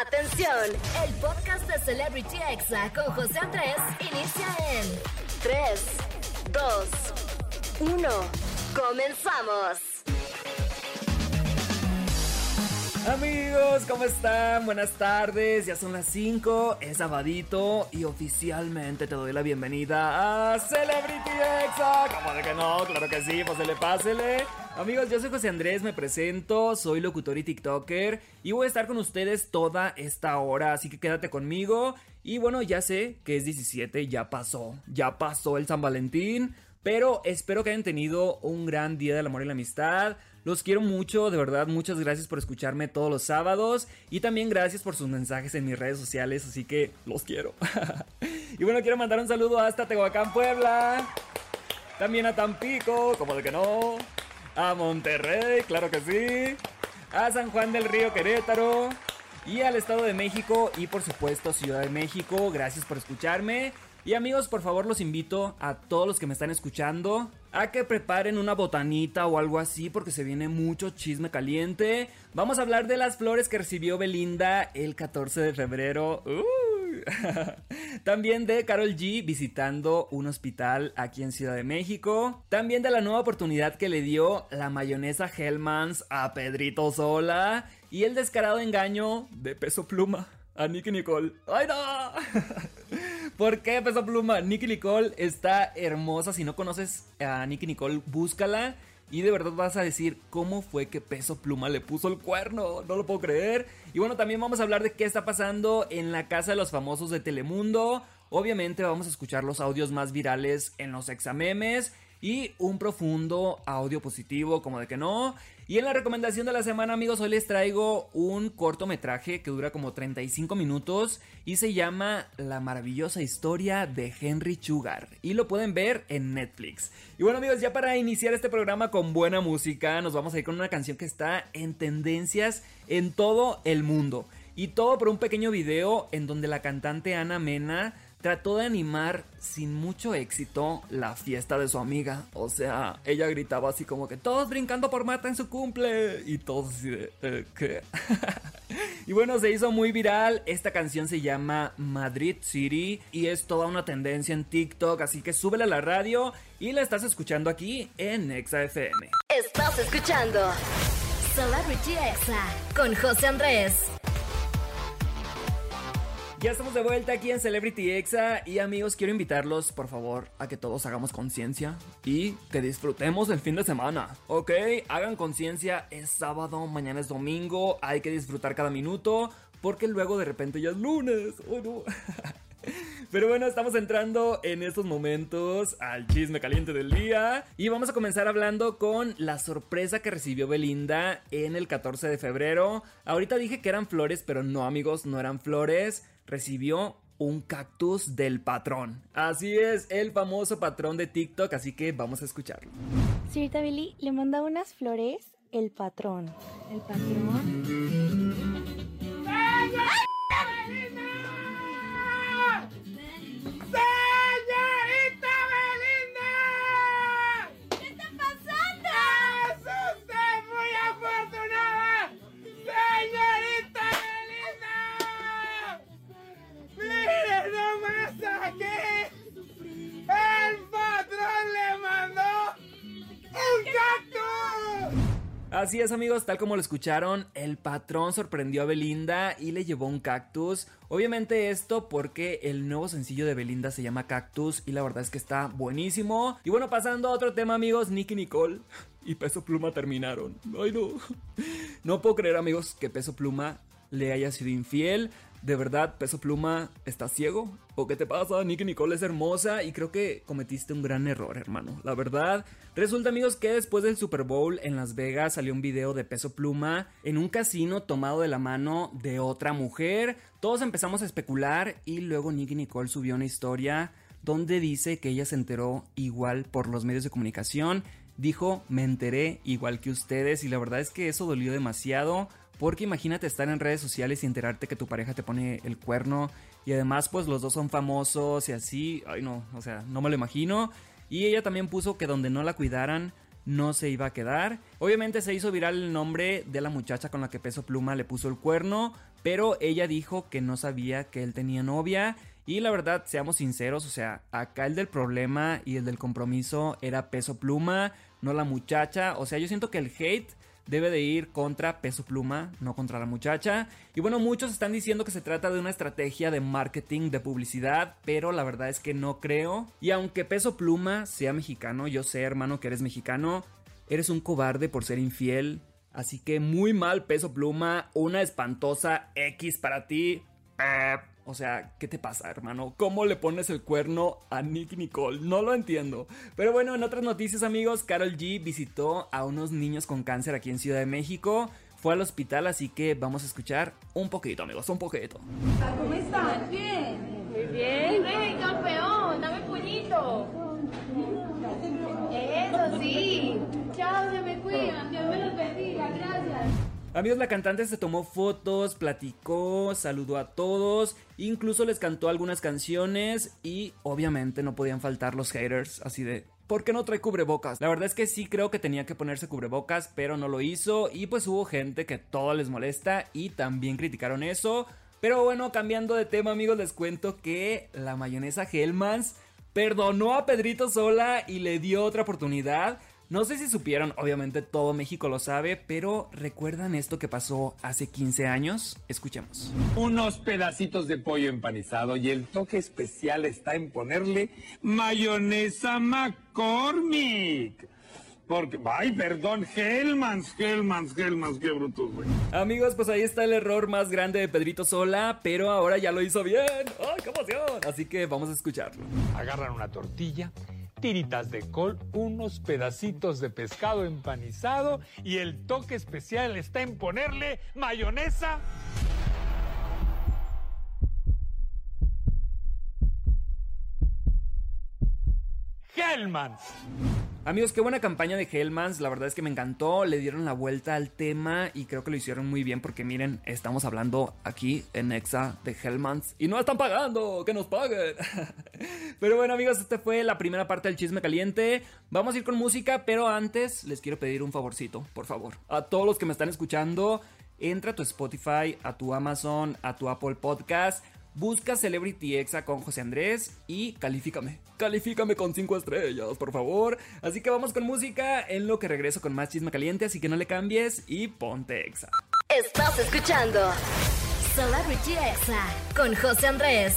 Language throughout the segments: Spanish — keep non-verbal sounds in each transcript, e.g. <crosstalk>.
Atención, el podcast de Celebrity Exa con José Andrés inicia en 3, 2, 1. Comenzamos. Amigos, ¿cómo están? Buenas tardes, ya son las 5, es sabadito y oficialmente te doy la bienvenida a Celebrity Exa. ¿Cómo de que no? Claro que sí, pues se le pásele. Amigos, yo soy José Andrés, me presento, soy locutor y TikToker y voy a estar con ustedes toda esta hora, así que quédate conmigo. Y bueno, ya sé que es 17, ya pasó, ya pasó el San Valentín. Pero espero que hayan tenido un gran día del amor y la amistad. Los quiero mucho, de verdad, muchas gracias por escucharme todos los sábados. Y también gracias por sus mensajes en mis redes sociales, así que los quiero. <laughs> y bueno, quiero mandar un saludo hasta Tehuacán, Puebla. También a Tampico, como de que no. A Monterrey, claro que sí. A San Juan del Río, Querétaro. Y al Estado de México y por supuesto Ciudad de México. Gracias por escucharme. Y amigos, por favor los invito a todos los que me están escuchando a que preparen una botanita o algo así porque se viene mucho chisme caliente. Vamos a hablar de las flores que recibió Belinda el 14 de febrero. <laughs> También de Carol G visitando un hospital aquí en Ciudad de México. También de la nueva oportunidad que le dio la mayonesa Hellmans a Pedrito Sola. Y el descarado engaño de peso pluma a Nicky Nicole. ¡Ay, no! <laughs> ¿Por qué Peso Pluma? Nicky Nicole está hermosa. Si no conoces a Nicky Nicole, búscala. Y de verdad vas a decir cómo fue que Peso Pluma le puso el cuerno. No lo puedo creer. Y bueno, también vamos a hablar de qué está pasando en la casa de los famosos de Telemundo. Obviamente vamos a escuchar los audios más virales en los examemes y un profundo audio positivo, como de que no. Y en la recomendación de la semana, amigos, hoy les traigo un cortometraje que dura como 35 minutos y se llama La maravillosa historia de Henry Sugar. Y lo pueden ver en Netflix. Y bueno, amigos, ya para iniciar este programa con buena música, nos vamos a ir con una canción que está en tendencias en todo el mundo. Y todo por un pequeño video en donde la cantante Ana Mena trató de animar sin mucho éxito la fiesta de su amiga. O sea, ella gritaba así como que todos brincando por mata en su cumple. Y todos eh, ¿qué? <laughs> y bueno, se hizo muy viral. Esta canción se llama Madrid City y es toda una tendencia en TikTok. Así que súbela a la radio y la estás escuchando aquí en Exa FM. Estás escuchando Celebrity Exa con José Andrés. Ya estamos de vuelta aquí en Celebrity Exa y amigos, quiero invitarlos por favor a que todos hagamos conciencia y que disfrutemos el fin de semana, ¿ok? Hagan conciencia, es sábado, mañana es domingo, hay que disfrutar cada minuto porque luego de repente ya es lunes, ¿o no? <laughs> Pero bueno, estamos entrando en estos momentos al chisme caliente del día y vamos a comenzar hablando con la sorpresa que recibió Belinda en el 14 de febrero. Ahorita dije que eran flores, pero no amigos, no eran flores. Recibió un cactus del patrón. Así es, el famoso patrón de TikTok, así que vamos a escucharlo. Señorita Billy, le manda unas flores el patrón. El patrón. Así es amigos, tal como lo escucharon, el patrón sorprendió a Belinda y le llevó un cactus. Obviamente esto porque el nuevo sencillo de Belinda se llama Cactus y la verdad es que está buenísimo. Y bueno, pasando a otro tema amigos, Nicky Nicole <laughs> y Peso Pluma terminaron. Ay no. <laughs> No puedo creer amigos que Peso Pluma le haya sido infiel. De verdad, Peso Pluma está ciego. ¿O qué te pasa? Nicky Nicole es hermosa y creo que cometiste un gran error, hermano. La verdad, resulta, amigos, que después del Super Bowl en Las Vegas salió un video de Peso Pluma en un casino tomado de la mano de otra mujer. Todos empezamos a especular y luego Nicky Nicole subió una historia donde dice que ella se enteró igual por los medios de comunicación. Dijo, me enteré igual que ustedes y la verdad es que eso dolió demasiado. Porque imagínate estar en redes sociales y enterarte que tu pareja te pone el cuerno. Y además, pues los dos son famosos y así. Ay, no, o sea, no me lo imagino. Y ella también puso que donde no la cuidaran, no se iba a quedar. Obviamente se hizo viral el nombre de la muchacha con la que Peso Pluma le puso el cuerno, pero ella dijo que no sabía que él tenía novia. Y la verdad, seamos sinceros, o sea, acá el del problema y el del compromiso era Peso Pluma, no la muchacha. O sea, yo siento que el hate debe de ir contra Peso Pluma, no contra la muchacha. Y bueno, muchos están diciendo que se trata de una estrategia de marketing, de publicidad, pero la verdad es que no creo. Y aunque Peso Pluma sea mexicano, yo sé hermano que eres mexicano, eres un cobarde por ser infiel. Así que muy mal Peso Pluma, una espantosa X para ti. O sea, ¿qué te pasa, hermano? ¿Cómo le pones el cuerno a Nick Nicole? No lo entiendo. Pero bueno, en otras noticias, amigos, Carol G visitó a unos niños con cáncer aquí en Ciudad de México. Fue al hospital, así que vamos a escuchar un poquito, amigos, un poquito. ¿Cómo estás? Bien. Muy bien. ¡Rey, campeón! ¡Dame puñito! Eso sí. Chao, se me cuidan. Dios me los bendiga. Gracias. Amigos, la cantante se tomó fotos, platicó, saludó a todos, incluso les cantó algunas canciones y obviamente no podían faltar los haters, así de... ¿Por qué no trae cubrebocas? La verdad es que sí creo que tenía que ponerse cubrebocas, pero no lo hizo y pues hubo gente que todo les molesta y también criticaron eso. Pero bueno, cambiando de tema amigos, les cuento que la mayonesa Hellmans perdonó a Pedrito Sola y le dio otra oportunidad. No sé si supieron, obviamente todo México lo sabe, pero ¿recuerdan esto que pasó hace 15 años? Escuchemos. Unos pedacitos de pollo empanizado y el toque especial está en ponerle mayonesa McCormick. Porque, ay, perdón, Hellmans, Hellmans, Hellmans, qué brutos, güey. Amigos, pues ahí está el error más grande de Pedrito Sola, pero ahora ya lo hizo bien. ¡Ay, qué emoción! Así que vamos a escucharlo. Agarran una tortilla tiritas de col, unos pedacitos de pescado empanizado y el toque especial está en ponerle mayonesa. Hellmans. Amigos, qué buena campaña de Hellmans, la verdad es que me encantó, le dieron la vuelta al tema y creo que lo hicieron muy bien porque miren, estamos hablando aquí en Exa de Hellmans y no están pagando, que nos paguen. <laughs> pero bueno amigos, esta fue la primera parte del chisme caliente, vamos a ir con música, pero antes les quiero pedir un favorcito, por favor, a todos los que me están escuchando, entra a tu Spotify, a tu Amazon, a tu Apple Podcast Busca Celebrity Exa con José Andrés y califícame. Califícame con 5 estrellas, por favor. Así que vamos con música en lo que regreso con más chisme caliente, así que no le cambies y ponte Exa. Estás escuchando Celebrity Exa con José Andrés.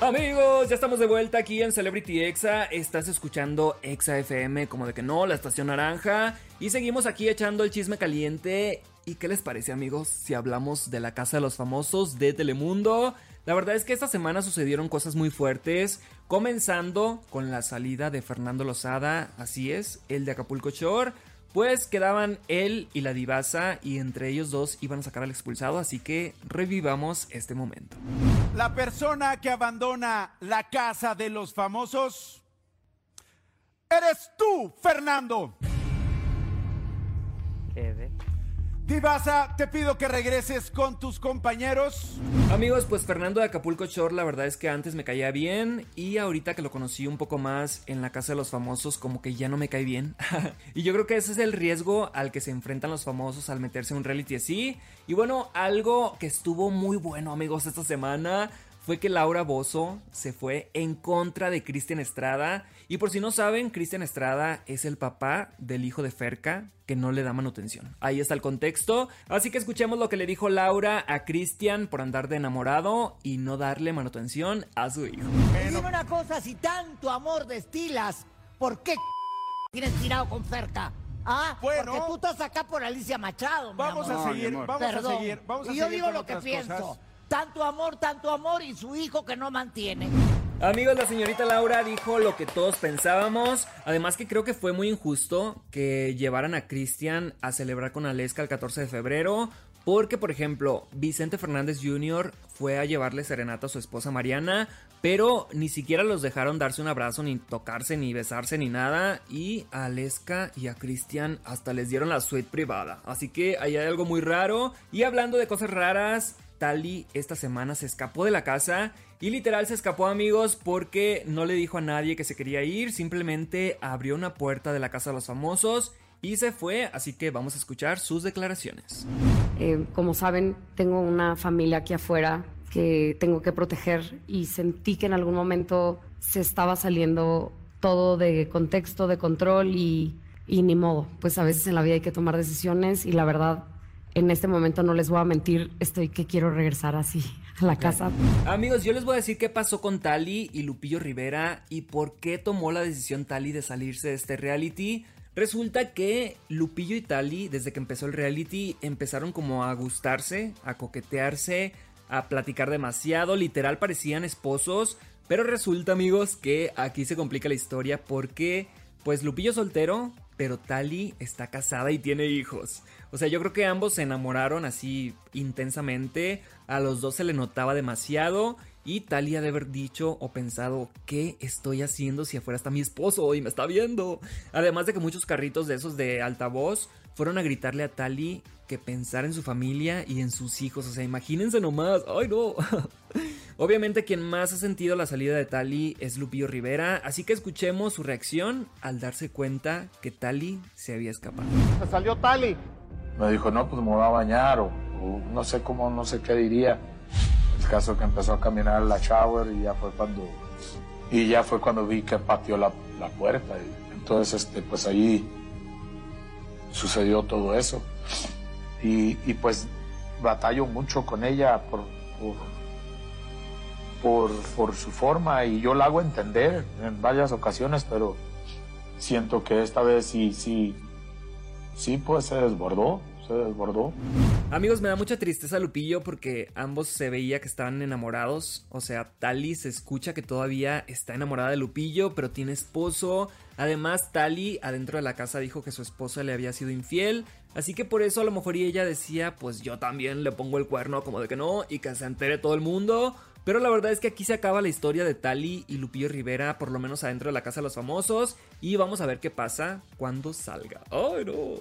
Amigos, ya estamos de vuelta aquí en Celebrity Exa. Estás escuchando Exa FM, como de que no, la estación naranja. Y seguimos aquí echando el chisme caliente ¿Y qué les parece amigos si hablamos de la Casa de los Famosos de Telemundo? La verdad es que esta semana sucedieron cosas muy fuertes, comenzando con la salida de Fernando Lozada, así es, el de Acapulco Shore. Pues quedaban él y la divasa y entre ellos dos iban a sacar al expulsado, así que revivamos este momento. La persona que abandona la casa de los famosos eres tú, Fernando. Divasa, te pido que regreses con tus compañeros. Amigos, pues Fernando de Acapulco Shore, la verdad es que antes me caía bien y ahorita que lo conocí un poco más en la casa de los famosos, como que ya no me cae bien. <laughs> y yo creo que ese es el riesgo al que se enfrentan los famosos al meterse en un reality así. Y bueno, algo que estuvo muy bueno, amigos, esta semana fue que Laura Bozo se fue en contra de Cristian Estrada. Y por si no saben, Cristian Estrada es el papá del hijo de Ferca que no le da manutención. Ahí está el contexto. Así que escuchemos lo que le dijo Laura a Cristian por andar de enamorado y no darle manutención a su hijo. Dime una cosa, si tanto amor destilas, ¿por qué <laughs> tienes tirado con Ferca? Ah, Bueno. porque tú estás acá por Alicia Machado. mi Vamos amor. a seguir, vamos Perdón. a seguir, vamos a y yo seguir digo con lo que pienso. cosas. Tanto amor, tanto amor y su hijo que no mantiene. Amigos, la señorita Laura dijo lo que todos pensábamos. Además que creo que fue muy injusto que llevaran a Cristian a celebrar con Aleska el 14 de febrero. Porque, por ejemplo, Vicente Fernández Jr. fue a llevarle serenata a su esposa Mariana, pero ni siquiera los dejaron darse un abrazo, ni tocarse, ni besarse, ni nada. Y a Aleska y a Cristian hasta les dieron la suite privada. Así que ahí hay algo muy raro. Y hablando de cosas raras, Tali esta semana se escapó de la casa y literal se escapó amigos porque no le dijo a nadie que se quería ir, simplemente abrió una puerta de la casa de los famosos y se fue, así que vamos a escuchar sus declaraciones. Eh, como saben, tengo una familia aquí afuera que tengo que proteger y sentí que en algún momento se estaba saliendo todo de contexto, de control y, y ni modo. Pues a veces en la vida hay que tomar decisiones y la verdad en este momento no les voy a mentir, estoy que quiero regresar así a la casa. Amigos, yo les voy a decir qué pasó con Tali y Lupillo Rivera y por qué tomó la decisión Tali de salirse de este reality. Resulta que Lupillo y Tali, desde que empezó el reality, empezaron como a gustarse, a coquetearse, a platicar demasiado, literal parecían esposos, pero resulta amigos que aquí se complica la historia porque pues Lupillo soltero, pero Tali está casada y tiene hijos. O sea, yo creo que ambos se enamoraron así intensamente, a los dos se le notaba demasiado y Tali ha de haber dicho o pensado, ¿qué estoy haciendo si afuera está mi esposo y me está viendo? Además de que muchos carritos de esos de altavoz fueron a gritarle a Tali que pensara en su familia y en sus hijos. O sea, imagínense nomás. ¡Ay, no! <laughs> Obviamente quien más ha sentido la salida de Tali es Lupillo Rivera, así que escuchemos su reacción al darse cuenta que Tali se había escapado. Se salió Tali. Me dijo, no, pues me voy a bañar o, o no sé cómo, no sé qué diría. El caso que empezó a caminar la shower y ya fue cuando, y ya fue cuando vi que pateó la, la puerta. Y entonces, este, pues ahí sucedió todo eso. Y, y pues batallo mucho con ella por, por, por, por su forma y yo la hago entender en varias ocasiones, pero siento que esta vez sí, sí, sí, pues se desbordó, se desbordó. Amigos, me da mucha tristeza Lupillo porque ambos se veía que estaban enamorados. O sea, Tali se escucha que todavía está enamorada de Lupillo, pero tiene esposo. Además, Tali adentro de la casa dijo que su esposa le había sido infiel. Así que por eso a lo mejor ella decía, pues yo también le pongo el cuerno como de que no y que se entere todo el mundo. Pero la verdad es que aquí se acaba la historia de Tali y Lupillo Rivera, por lo menos adentro de la casa de los famosos. Y vamos a ver qué pasa cuando salga. ¡Ay, no!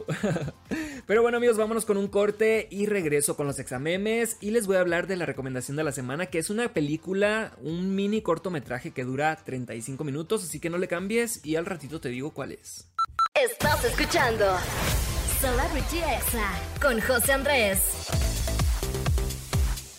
<laughs> Pero bueno, amigos, vámonos con un corte y regreso con los examemes. Y les voy a hablar de la recomendación de la semana, que es una película, un mini cortometraje que dura 35 minutos. Así que no le cambies y al ratito te digo cuál es. Estás escuchando Celebrity Exa con José Andrés.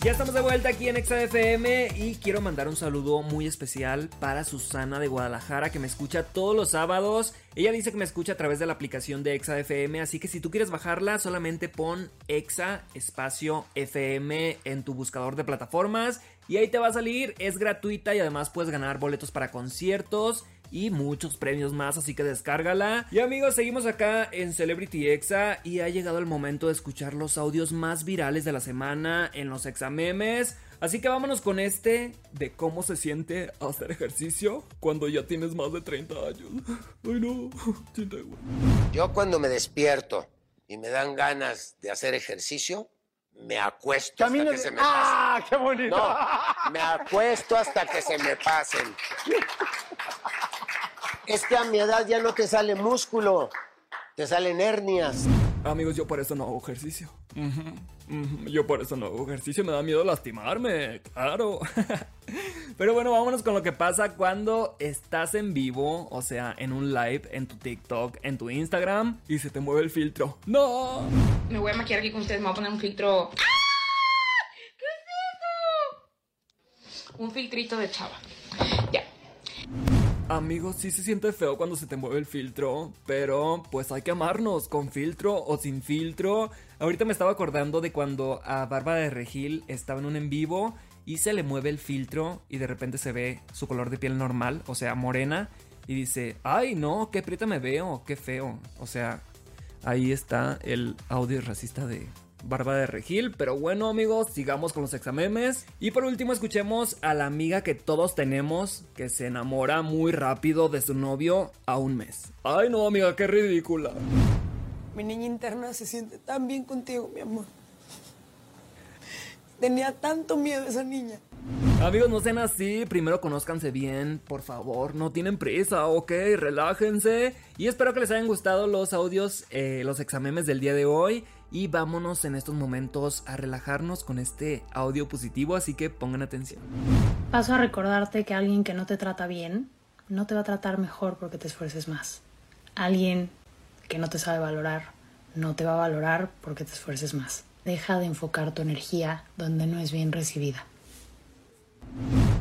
Ya estamos de vuelta aquí en ExaFM y quiero mandar un saludo muy especial para Susana de Guadalajara que me escucha todos los sábados. Ella dice que me escucha a través de la aplicación de ExaFM, así que si tú quieres bajarla solamente pon Exa espacio FM en tu buscador de plataformas y ahí te va a salir, es gratuita y además puedes ganar boletos para conciertos y muchos premios más, así que descárgala. Y amigos, seguimos acá en Celebrity Exa y ha llegado el momento de escuchar los audios más virales de la semana en los examemes. Así que vámonos con este de cómo se siente hacer ejercicio cuando ya tienes más de 30 años. Ay no, <laughs> siento igual. Yo cuando me despierto y me dan ganas de hacer ejercicio, me acuesto hasta que de- se me ¡Ah, pasen. qué bonito! No, me acuesto hasta que se me pasen. <laughs> Es que a mi edad ya no te sale músculo, te salen hernias. Amigos, yo por eso no hago ejercicio. Yo por eso no hago ejercicio, me da miedo lastimarme, claro. <laughs> Pero bueno, vámonos con lo que pasa cuando estás en vivo, o sea, en un live, en tu TikTok, en tu Instagram, y se te mueve el filtro. ¡No! Me voy a maquillar aquí con ustedes, me voy a poner un filtro. ¡Ah! ¿Qué es eso? Un filtrito de chava. Ya. Amigos, sí se siente feo cuando se te mueve el filtro, pero pues hay que amarnos, con filtro o sin filtro. Ahorita me estaba acordando de cuando a Bárbara de Regil estaba en un en vivo y se le mueve el filtro y de repente se ve su color de piel normal, o sea, morena, y dice, ay no, qué prieta me veo, qué feo. O sea, ahí está el audio racista de Bárbara de Regil. Pero bueno, amigos, sigamos con los examemes. Y por último, escuchemos a la amiga que todos tenemos que se enamora muy rápido de su novio a un mes. Ay, no, amiga, qué ridícula. Mi niña interna se siente tan bien contigo, mi amor. Tenía tanto miedo esa niña. Amigos, no sean así. Primero conózcanse bien, por favor. No tienen prisa, ok. Relájense. Y espero que les hayan gustado los audios, eh, los examemes del día de hoy. Y vámonos en estos momentos a relajarnos con este audio positivo, así que pongan atención. Paso a recordarte que alguien que no te trata bien no te va a tratar mejor porque te esfuerces más. Alguien que no te sabe valorar no te va a valorar porque te esfuerces más. Deja de enfocar tu energía donde no es bien recibida.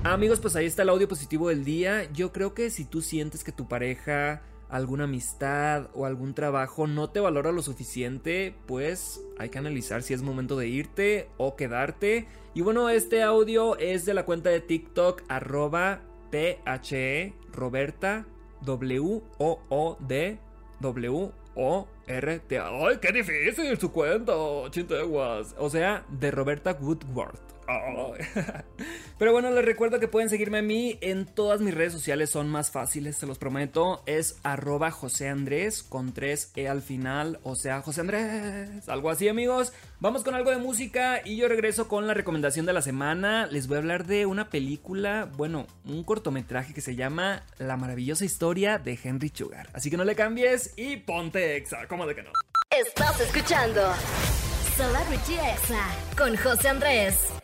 Amigos, pues ahí está el audio positivo del día. Yo creo que si tú sientes que tu pareja alguna amistad o algún trabajo no te valora lo suficiente, pues hay que analizar si es momento de irte o quedarte. Y bueno, este audio es de la cuenta de TikTok arroba THE Roberta W O O D W O R T. ¡Ay, qué difícil su cuenta! Chinteguas. O sea, de Roberta Woodward. <laughs> Pero bueno, les recuerdo que pueden seguirme a mí en todas mis redes sociales, son más fáciles, se los prometo. Es arroba José Andrés con 3 E al final, o sea, José Andrés, algo así amigos. Vamos con algo de música y yo regreso con la recomendación de la semana. Les voy a hablar de una película, bueno, un cortometraje que se llama La maravillosa historia de Henry Sugar. Así que no le cambies y ponte exa, ¿cómo de que no? Estás escuchando Celebrity Exa con José Andrés.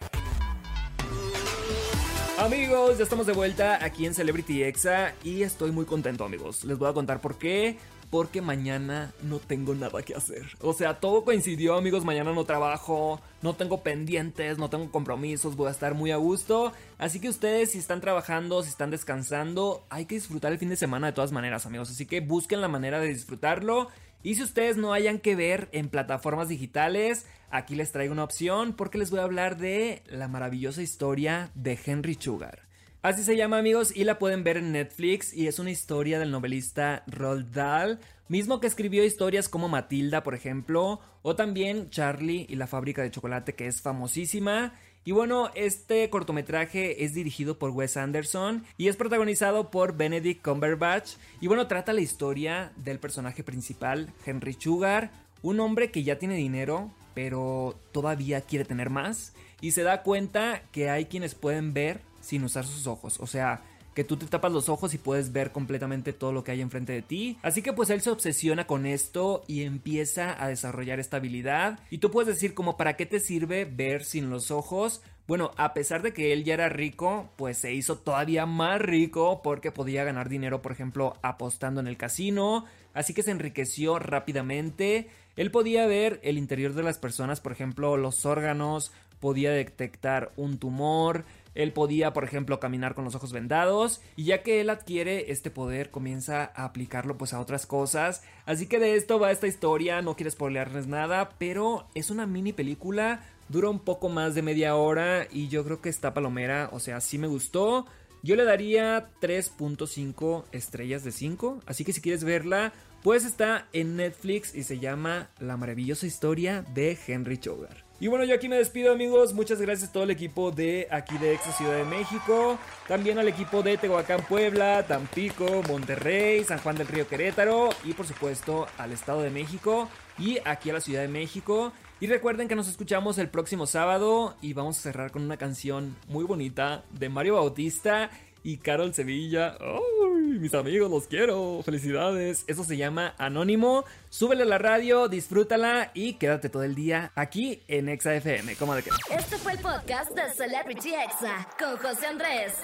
Amigos, ya estamos de vuelta aquí en Celebrity Exa y estoy muy contento amigos. Les voy a contar por qué. Porque mañana no tengo nada que hacer. O sea, todo coincidió amigos, mañana no trabajo, no tengo pendientes, no tengo compromisos, voy a estar muy a gusto. Así que ustedes si están trabajando, si están descansando, hay que disfrutar el fin de semana de todas maneras amigos. Así que busquen la manera de disfrutarlo. Y si ustedes no hayan que ver en plataformas digitales, aquí les traigo una opción porque les voy a hablar de la maravillosa historia de Henry Sugar. Así se llama amigos y la pueden ver en Netflix y es una historia del novelista Roald Dahl, mismo que escribió historias como Matilda por ejemplo, o también Charlie y la fábrica de chocolate que es famosísima. Y bueno, este cortometraje es dirigido por Wes Anderson y es protagonizado por Benedict Cumberbatch. Y bueno, trata la historia del personaje principal, Henry Sugar, un hombre que ya tiene dinero, pero todavía quiere tener más. Y se da cuenta que hay quienes pueden ver sin usar sus ojos. O sea, que tú te tapas los ojos y puedes ver completamente todo lo que hay enfrente de ti. Así que pues él se obsesiona con esto y empieza a desarrollar esta habilidad. Y tú puedes decir como para qué te sirve ver sin los ojos. Bueno, a pesar de que él ya era rico, pues se hizo todavía más rico porque podía ganar dinero, por ejemplo, apostando en el casino. Así que se enriqueció rápidamente. Él podía ver el interior de las personas, por ejemplo, los órganos, podía detectar un tumor, él podía, por ejemplo, caminar con los ojos vendados y ya que él adquiere este poder comienza a aplicarlo pues a otras cosas. Así que de esto va esta historia, no quiero spoilearles nada, pero es una mini película, dura un poco más de media hora y yo creo que está palomera, o sea, sí me gustó. Yo le daría 3.5 estrellas de 5, así que si quieres verla, pues está en Netflix y se llama La maravillosa historia de Henry Sugar. Y bueno, yo aquí me despido amigos, muchas gracias a todo el equipo de aquí de Exa Ciudad de México, también al equipo de Tehuacán Puebla, Tampico, Monterrey, San Juan del Río Querétaro y por supuesto al Estado de México y aquí a la Ciudad de México. Y recuerden que nos escuchamos el próximo sábado y vamos a cerrar con una canción muy bonita de Mario Bautista y Carol Sevilla. ¡Ay, mis amigos, los quiero! ¡Felicidades! Eso se llama Anónimo. Súbele a la radio, disfrútala y quédate todo el día aquí en Exa FM. ¿Cómo de qué? Este fue el podcast de Celebrity Exa con José Andrés.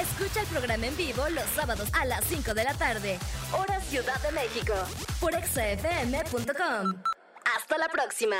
Escucha el programa en vivo los sábados a las 5 de la tarde, hora Ciudad de México, por exafm.com. Hasta la próxima.